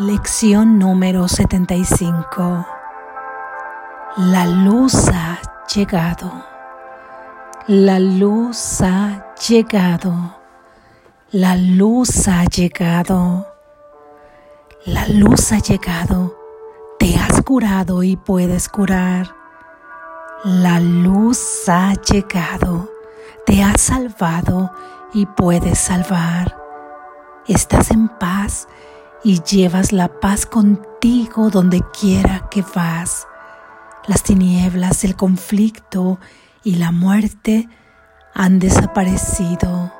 Lección número 75. La luz ha llegado. La luz ha llegado. La luz ha llegado. La luz ha llegado. Te has curado y puedes curar. La luz ha llegado. Te has salvado y puedes salvar. Estás en paz y llevas la paz contigo donde quiera que vas. Las tinieblas, el conflicto y la muerte han desaparecido.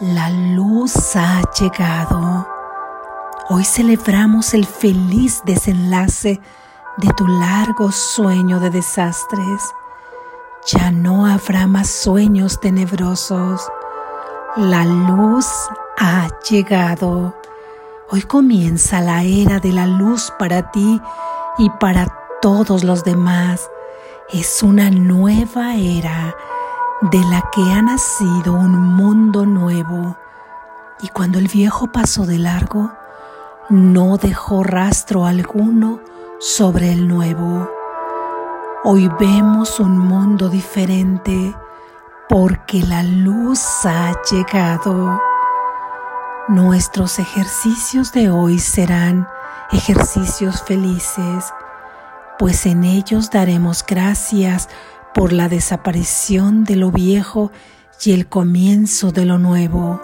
La luz ha llegado. Hoy celebramos el feliz desenlace de tu largo sueño de desastres. Ya no habrá más sueños tenebrosos. La luz ha llegado. Hoy comienza la era de la luz para ti y para todos los demás. Es una nueva era de la que ha nacido un mundo nuevo. Y cuando el viejo pasó de largo, no dejó rastro alguno sobre el nuevo. Hoy vemos un mundo diferente porque la luz ha llegado. Nuestros ejercicios de hoy serán ejercicios felices, pues en ellos daremos gracias por la desaparición de lo viejo y el comienzo de lo nuevo.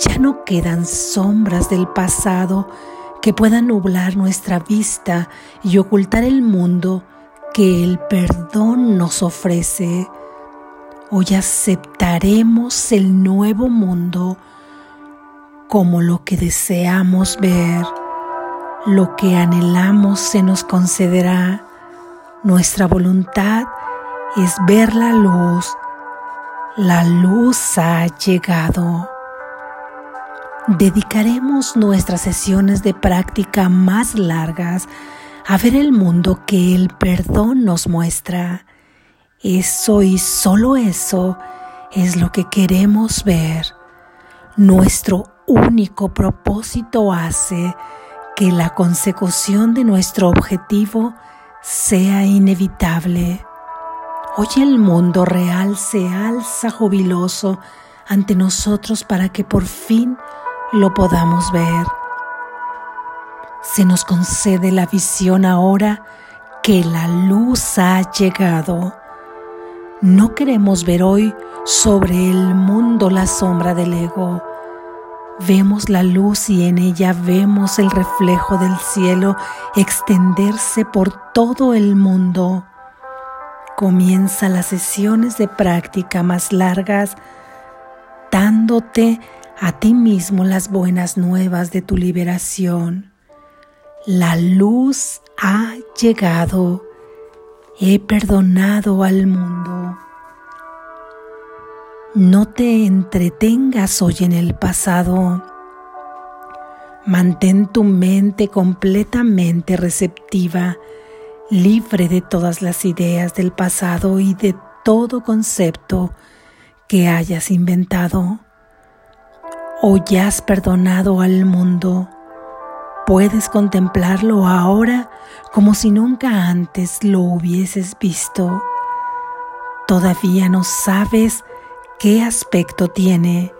Ya no quedan sombras del pasado que puedan nublar nuestra vista y ocultar el mundo que el perdón nos ofrece. Hoy aceptaremos el nuevo mundo como lo que deseamos ver, lo que anhelamos se nos concederá. Nuestra voluntad es ver la luz. La luz ha llegado. Dedicaremos nuestras sesiones de práctica más largas a ver el mundo que el perdón nos muestra. Eso y solo eso es lo que queremos ver. Nuestro único propósito hace que la consecución de nuestro objetivo sea inevitable. Hoy el mundo real se alza jubiloso ante nosotros para que por fin lo podamos ver. Se nos concede la visión ahora que la luz ha llegado. No queremos ver hoy sobre el mundo la sombra del ego Vemos la luz y en ella vemos el reflejo del cielo extenderse por todo el mundo. Comienza las sesiones de práctica más largas dándote a ti mismo las buenas nuevas de tu liberación. La luz ha llegado. He perdonado al mundo. No te entretengas hoy en el pasado. Mantén tu mente completamente receptiva, libre de todas las ideas del pasado y de todo concepto que hayas inventado. Hoy has perdonado al mundo. Puedes contemplarlo ahora como si nunca antes lo hubieses visto. Todavía no sabes qué aspecto tiene,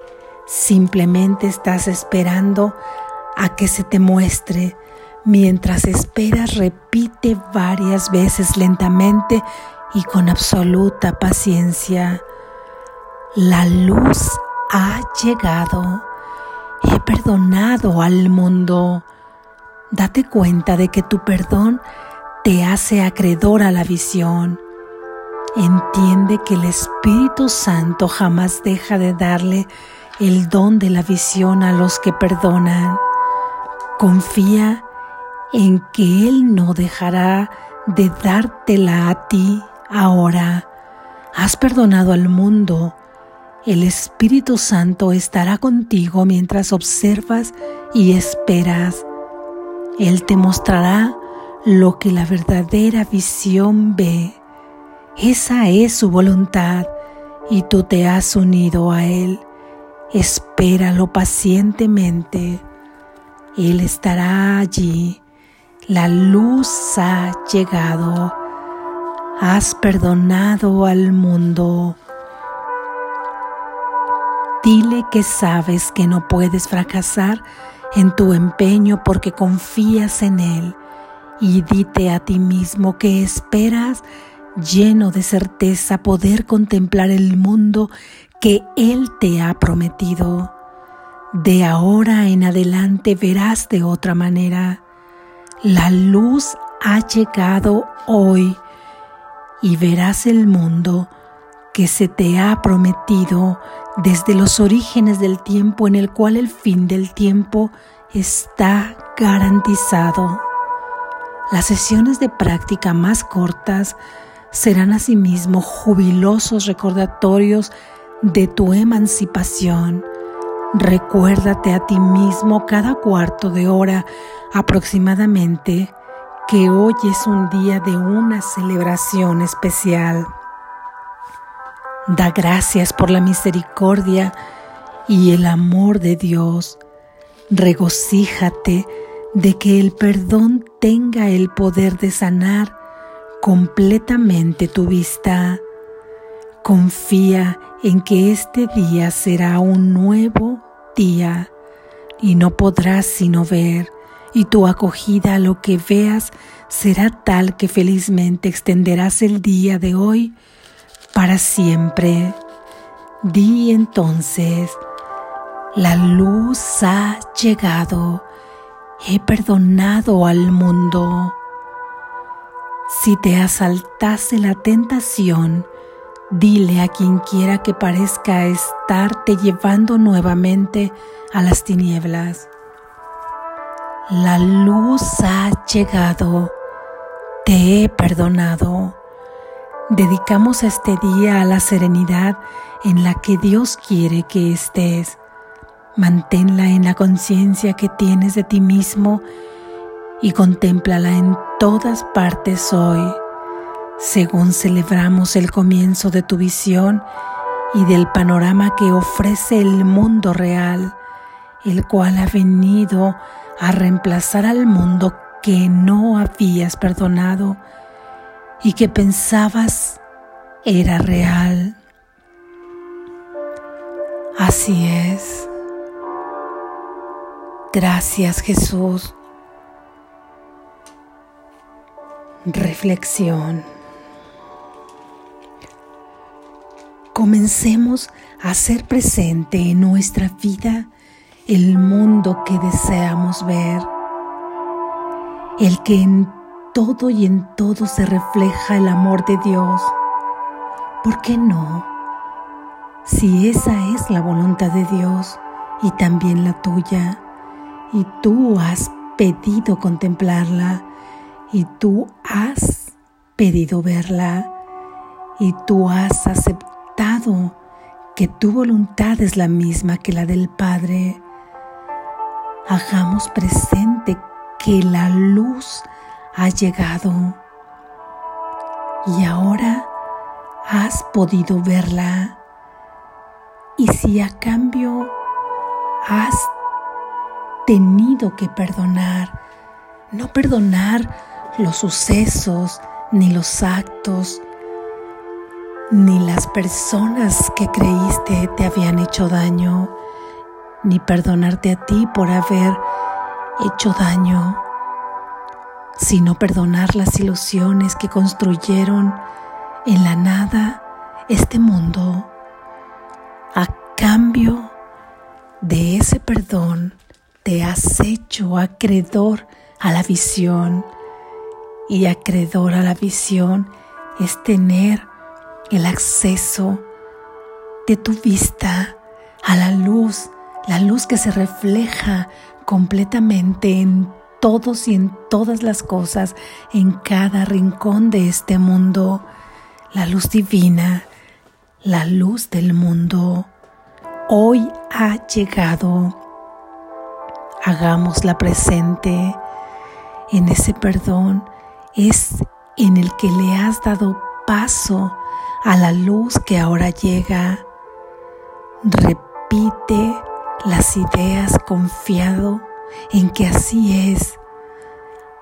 simplemente estás esperando a que se te muestre. Mientras esperas, repite varias veces lentamente y con absoluta paciencia. La luz ha llegado. He perdonado al mundo. Date cuenta de que tu perdón te hace acreedor a la visión. Entiende que el Espíritu Santo jamás deja de darle el don de la visión a los que perdonan. Confía en que Él no dejará de dártela a ti ahora. Has perdonado al mundo. El Espíritu Santo estará contigo mientras observas y esperas. Él te mostrará lo que la verdadera visión ve. Esa es su voluntad y tú te has unido a Él. Espéralo pacientemente. Él estará allí. La luz ha llegado. Has perdonado al mundo. Dile que sabes que no puedes fracasar en tu empeño porque confías en Él y dite a ti mismo que esperas lleno de certeza poder contemplar el mundo que Él te ha prometido. De ahora en adelante verás de otra manera. La luz ha llegado hoy y verás el mundo que se te ha prometido desde los orígenes del tiempo en el cual el fin del tiempo está garantizado. Las sesiones de práctica más cortas serán asimismo jubilosos recordatorios de tu emancipación. Recuérdate a ti mismo cada cuarto de hora aproximadamente que hoy es un día de una celebración especial. Da gracias por la misericordia y el amor de Dios. Regocíjate de que el perdón tenga el poder de sanar completamente tu vista. Confía en que este día será un nuevo día y no podrás sino ver, y tu acogida a lo que veas será tal que felizmente extenderás el día de hoy para siempre. Di entonces, la luz ha llegado he perdonado al mundo. Si te asaltase la tentación, dile a quien quiera que parezca estarte llevando nuevamente a las tinieblas. La luz ha llegado, te he perdonado. Dedicamos este día a la serenidad en la que Dios quiere que estés Manténla en la conciencia que tienes de ti mismo y contémplala en todas partes hoy, según celebramos el comienzo de tu visión y del panorama que ofrece el mundo real, el cual ha venido a reemplazar al mundo que no habías perdonado y que pensabas era real. Así es. Gracias Jesús. Reflexión. Comencemos a hacer presente en nuestra vida el mundo que deseamos ver, el que en todo y en todo se refleja el amor de Dios. ¿Por qué no? Si esa es la voluntad de Dios y también la tuya, y tú has pedido contemplarla y tú has pedido verla y tú has aceptado que tu voluntad es la misma que la del Padre. Hagamos presente que la luz ha llegado y ahora has podido verla. Y si a cambio has tenido que perdonar. No perdonar los sucesos, ni los actos, ni las personas que creíste te habían hecho daño, ni perdonarte a ti por haber hecho daño, sino perdonar las ilusiones que construyeron en la nada este mundo. A cambio de ese perdón, te has hecho acreedor a la visión y acreedor a la visión es tener el acceso de tu vista a la luz, la luz que se refleja completamente en todos y en todas las cosas, en cada rincón de este mundo, la luz divina, la luz del mundo, hoy ha llegado. Hagámosla presente en ese perdón, es en el que le has dado paso a la luz que ahora llega. Repite las ideas confiado en que así es.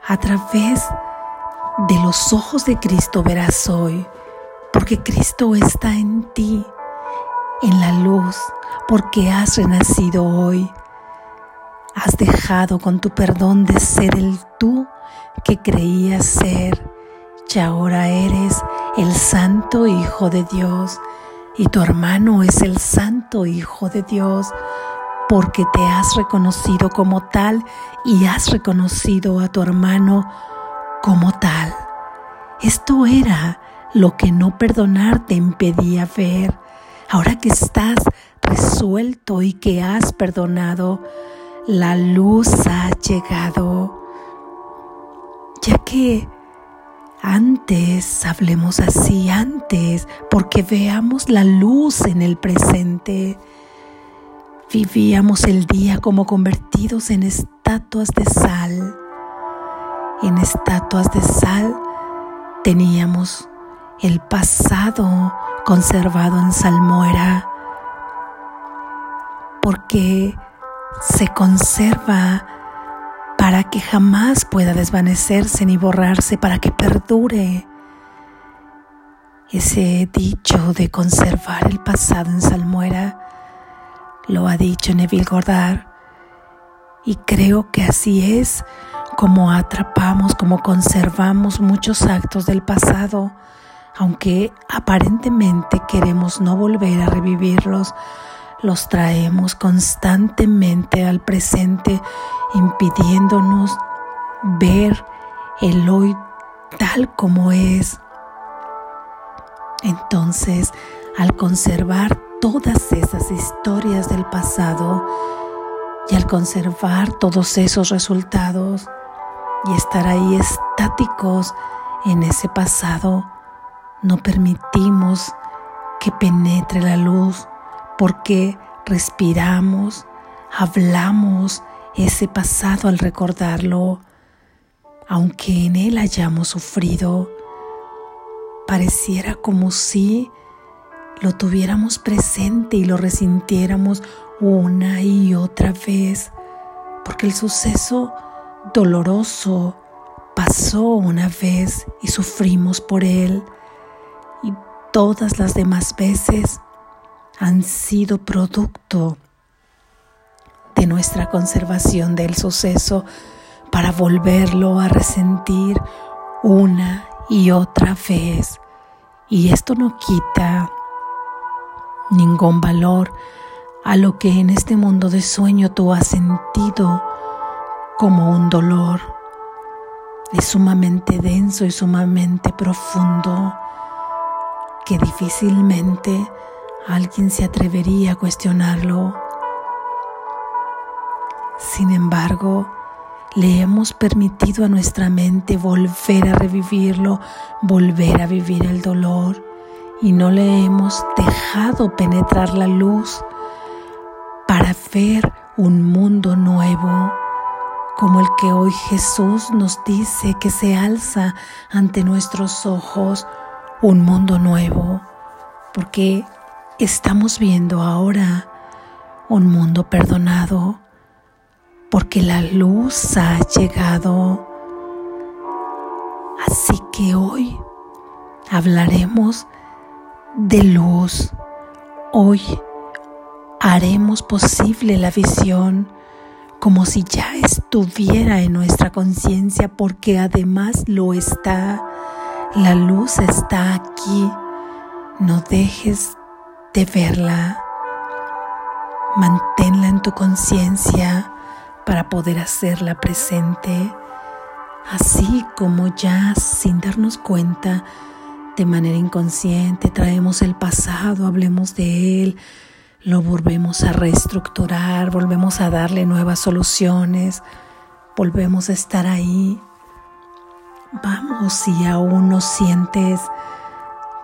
A través de los ojos de Cristo verás hoy, porque Cristo está en ti, en la luz, porque has renacido hoy. Has dejado con tu perdón de ser el tú que creías ser y ahora eres el santo Hijo de Dios y tu hermano es el santo Hijo de Dios porque te has reconocido como tal y has reconocido a tu hermano como tal. Esto era lo que no perdonar te impedía ver. Ahora que estás resuelto y que has perdonado, la luz ha llegado. Ya que antes, hablemos así, antes, porque veamos la luz en el presente. Vivíamos el día como convertidos en estatuas de sal. En estatuas de sal teníamos el pasado conservado en salmuera, porque se conserva que jamás pueda desvanecerse ni borrarse, para que perdure. Ese dicho de conservar el pasado en salmuera lo ha dicho Neville Goddard y creo que así es como atrapamos, como conservamos muchos actos del pasado, aunque aparentemente queremos no volver a revivirlos, los traemos constantemente al presente, impidiéndonos ver el hoy tal como es. Entonces, al conservar todas esas historias del pasado y al conservar todos esos resultados y estar ahí estáticos en ese pasado, no permitimos que penetre la luz porque respiramos, hablamos ese pasado al recordarlo, aunque en él hayamos sufrido, pareciera como si lo tuviéramos presente y lo resintiéramos una y otra vez, porque el suceso doloroso pasó una vez y sufrimos por él, y todas las demás veces han sido producto de nuestra conservación del suceso para volverlo a resentir una y otra vez. Y esto no quita ningún valor a lo que en este mundo de sueño tú has sentido como un dolor. Es sumamente denso y sumamente profundo que difícilmente alguien se atrevería a cuestionarlo. Sin embargo, le hemos permitido a nuestra mente volver a revivirlo, volver a vivir el dolor y no le hemos dejado penetrar la luz para ver un mundo nuevo como el que hoy Jesús nos dice que se alza ante nuestros ojos, un mundo nuevo, porque estamos viendo ahora un mundo perdonado porque la luz ha llegado. Así que hoy hablaremos de luz. Hoy haremos posible la visión como si ya estuviera en nuestra conciencia porque además lo está. La luz está aquí. No dejes de verla. Manténla en tu conciencia para poder hacerla presente, así como ya sin darnos cuenta, de manera inconsciente, traemos el pasado, hablemos de él, lo volvemos a reestructurar, volvemos a darle nuevas soluciones, volvemos a estar ahí. Vamos, si aún no sientes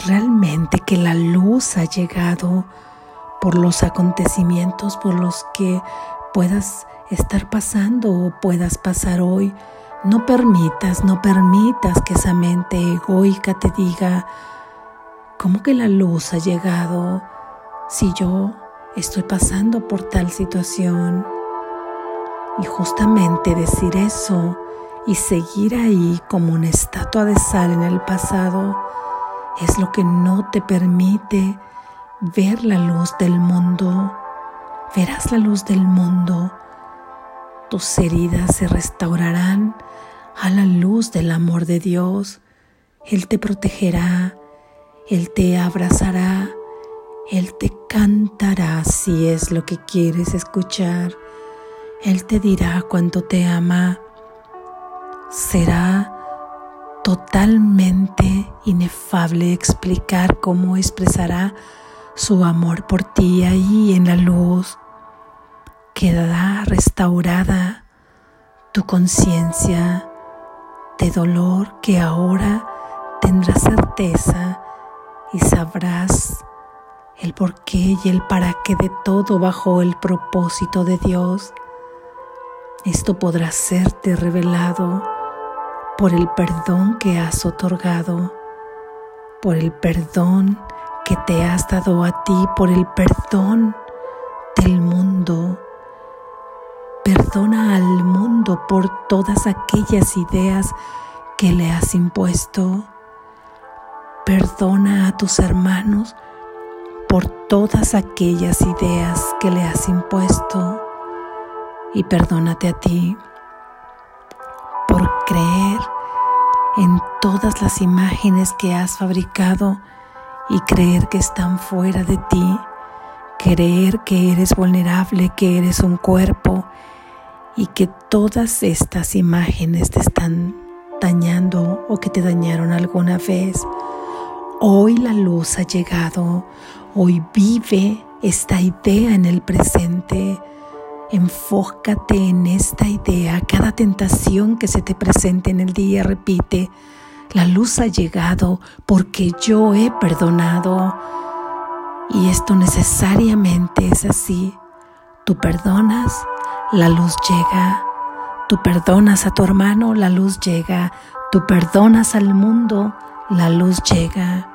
realmente que la luz ha llegado por los acontecimientos por los que puedas estar pasando o puedas pasar hoy. No permitas, no permitas que esa mente egoica te diga, ¿cómo que la luz ha llegado si yo estoy pasando por tal situación? Y justamente decir eso y seguir ahí como una estatua de sal en el pasado es lo que no te permite ver la luz del mundo. Verás la luz del mundo. Tus heridas se restaurarán a la luz del amor de Dios. Él te protegerá, Él te abrazará, Él te cantará si es lo que quieres escuchar. Él te dirá cuánto te ama. Será totalmente inefable explicar cómo expresará su amor por ti ahí en la luz. Quedará restaurada tu conciencia de dolor que ahora tendrás certeza y sabrás el porqué y el para qué de todo bajo el propósito de Dios. Esto podrá serte revelado por el perdón que has otorgado, por el perdón que te has dado a ti, por el perdón del mundo. Perdona al mundo por todas aquellas ideas que le has impuesto. Perdona a tus hermanos por todas aquellas ideas que le has impuesto y perdónate a ti creer en todas las imágenes que has fabricado y creer que están fuera de ti, creer que eres vulnerable, que eres un cuerpo y que todas estas imágenes te están dañando o que te dañaron alguna vez. Hoy la luz ha llegado, hoy vive esta idea en el presente Enfócate en esta idea. Cada tentación que se te presente en el día, repite, la luz ha llegado porque yo he perdonado. Y esto necesariamente es así. Tú perdonas, la luz llega. Tú perdonas a tu hermano, la luz llega. Tú perdonas al mundo, la luz llega.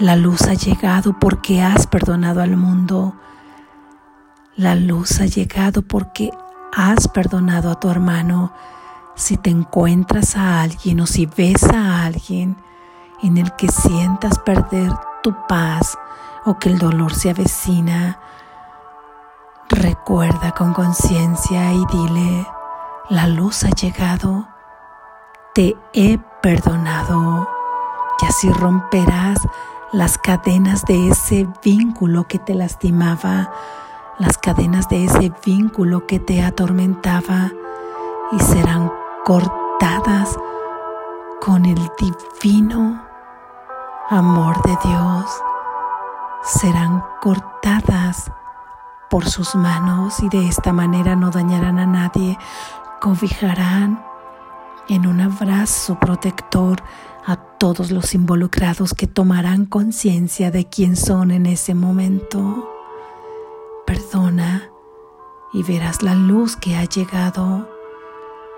La luz ha llegado porque has perdonado al mundo. La luz ha llegado porque has perdonado a tu hermano. Si te encuentras a alguien o si ves a alguien en el que sientas perder tu paz o que el dolor se avecina, recuerda con conciencia y dile, la luz ha llegado, te he perdonado y así romperás las cadenas de ese vínculo que te lastimaba las cadenas de ese vínculo que te atormentaba y serán cortadas con el divino amor de Dios. Serán cortadas por sus manos y de esta manera no dañarán a nadie, cobijarán en un abrazo protector a todos los involucrados que tomarán conciencia de quién son en ese momento. Perdona y verás la luz que ha llegado.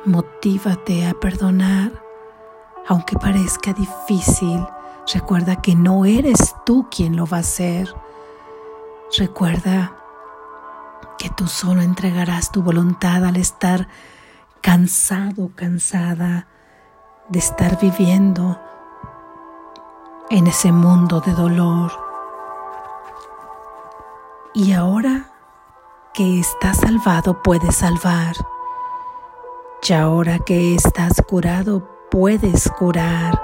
Motívate a perdonar. Aunque parezca difícil, recuerda que no eres tú quien lo va a hacer. Recuerda que tú solo entregarás tu voluntad al estar cansado, cansada de estar viviendo en ese mundo de dolor. Y ahora que estás salvado, puedes salvar. Y ahora que estás curado, puedes curar.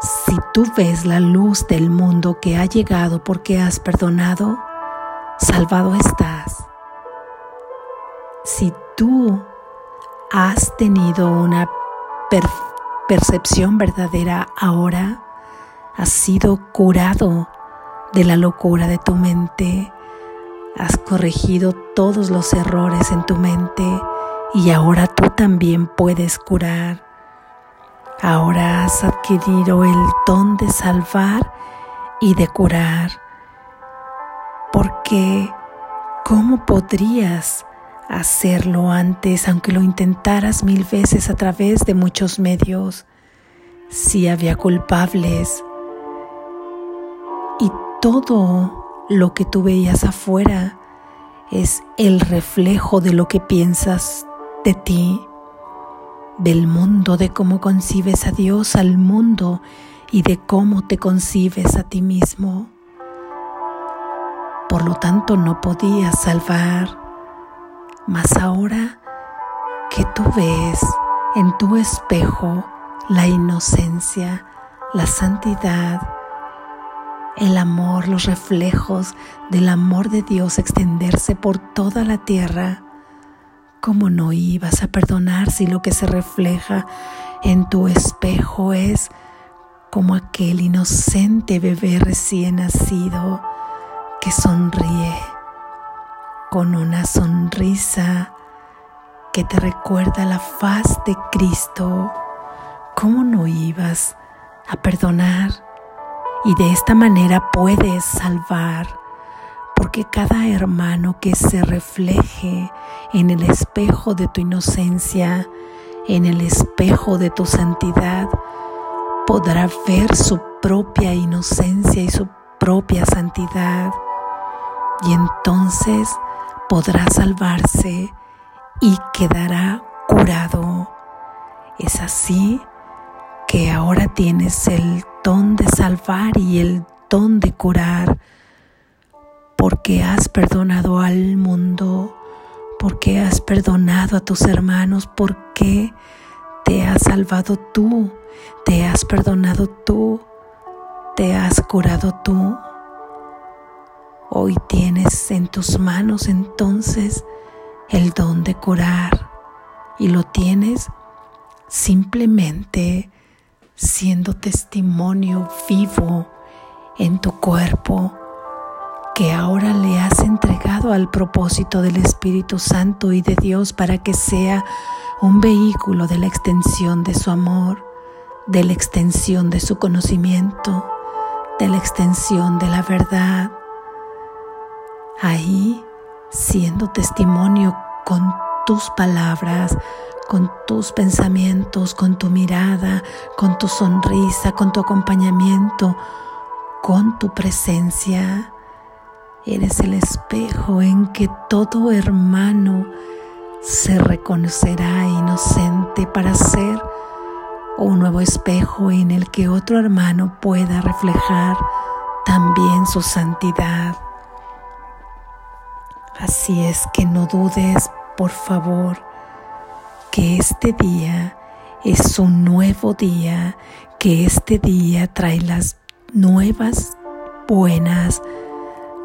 Si tú ves la luz del mundo que ha llegado porque has perdonado, salvado estás. Si tú has tenido una percepción verdadera ahora, has sido curado de la locura de tu mente. Has corregido todos los errores en tu mente y ahora tú también puedes curar. Ahora has adquirido el don de salvar y de curar. Porque, ¿cómo podrías hacerlo antes, aunque lo intentaras mil veces a través de muchos medios? Si había culpables, todo lo que tú veías afuera es el reflejo de lo que piensas de ti, del mundo, de cómo concibes a Dios, al mundo y de cómo te concibes a ti mismo. Por lo tanto, no podías salvar. Mas ahora que tú ves en tu espejo la inocencia, la santidad, el amor, los reflejos del amor de Dios extenderse por toda la tierra, ¿cómo no ibas a perdonar si lo que se refleja en tu espejo es como aquel inocente bebé recién nacido que sonríe con una sonrisa que te recuerda la faz de Cristo? ¿Cómo no ibas a perdonar? Y de esta manera puedes salvar, porque cada hermano que se refleje en el espejo de tu inocencia, en el espejo de tu santidad, podrá ver su propia inocencia y su propia santidad. Y entonces podrá salvarse y quedará curado. Es así que ahora tienes el don de salvar y el don de curar, porque has perdonado al mundo, porque has perdonado a tus hermanos, porque te has salvado tú, te has perdonado tú, te has curado tú. Hoy tienes en tus manos entonces el don de curar y lo tienes simplemente siendo testimonio vivo en tu cuerpo que ahora le has entregado al propósito del Espíritu Santo y de Dios para que sea un vehículo de la extensión de su amor, de la extensión de su conocimiento, de la extensión de la verdad. Ahí, siendo testimonio con tus palabras, con tus pensamientos, con tu mirada, con tu sonrisa, con tu acompañamiento, con tu presencia. Eres el espejo en que todo hermano se reconocerá inocente para ser un nuevo espejo en el que otro hermano pueda reflejar también su santidad. Así es que no dudes, por favor, que este día es un nuevo día, que este día trae las nuevas buenas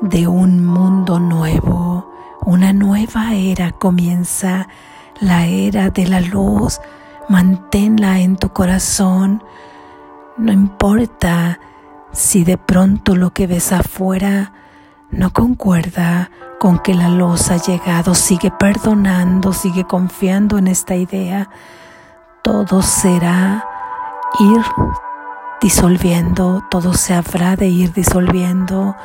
de un mundo nuevo, una nueva era comienza, la era de la luz, manténla en tu corazón, no importa si de pronto lo que ves afuera no concuerda con que la luz ha llegado, sigue perdonando, sigue confiando en esta idea, todo será ir disolviendo, todo se habrá de ir disolviendo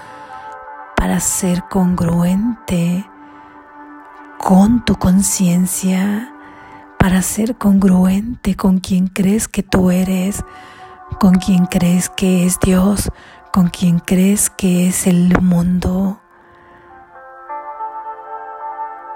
para ser congruente con tu conciencia, para ser congruente con quien crees que tú eres, con quien crees que es Dios, con quien crees que es el mundo.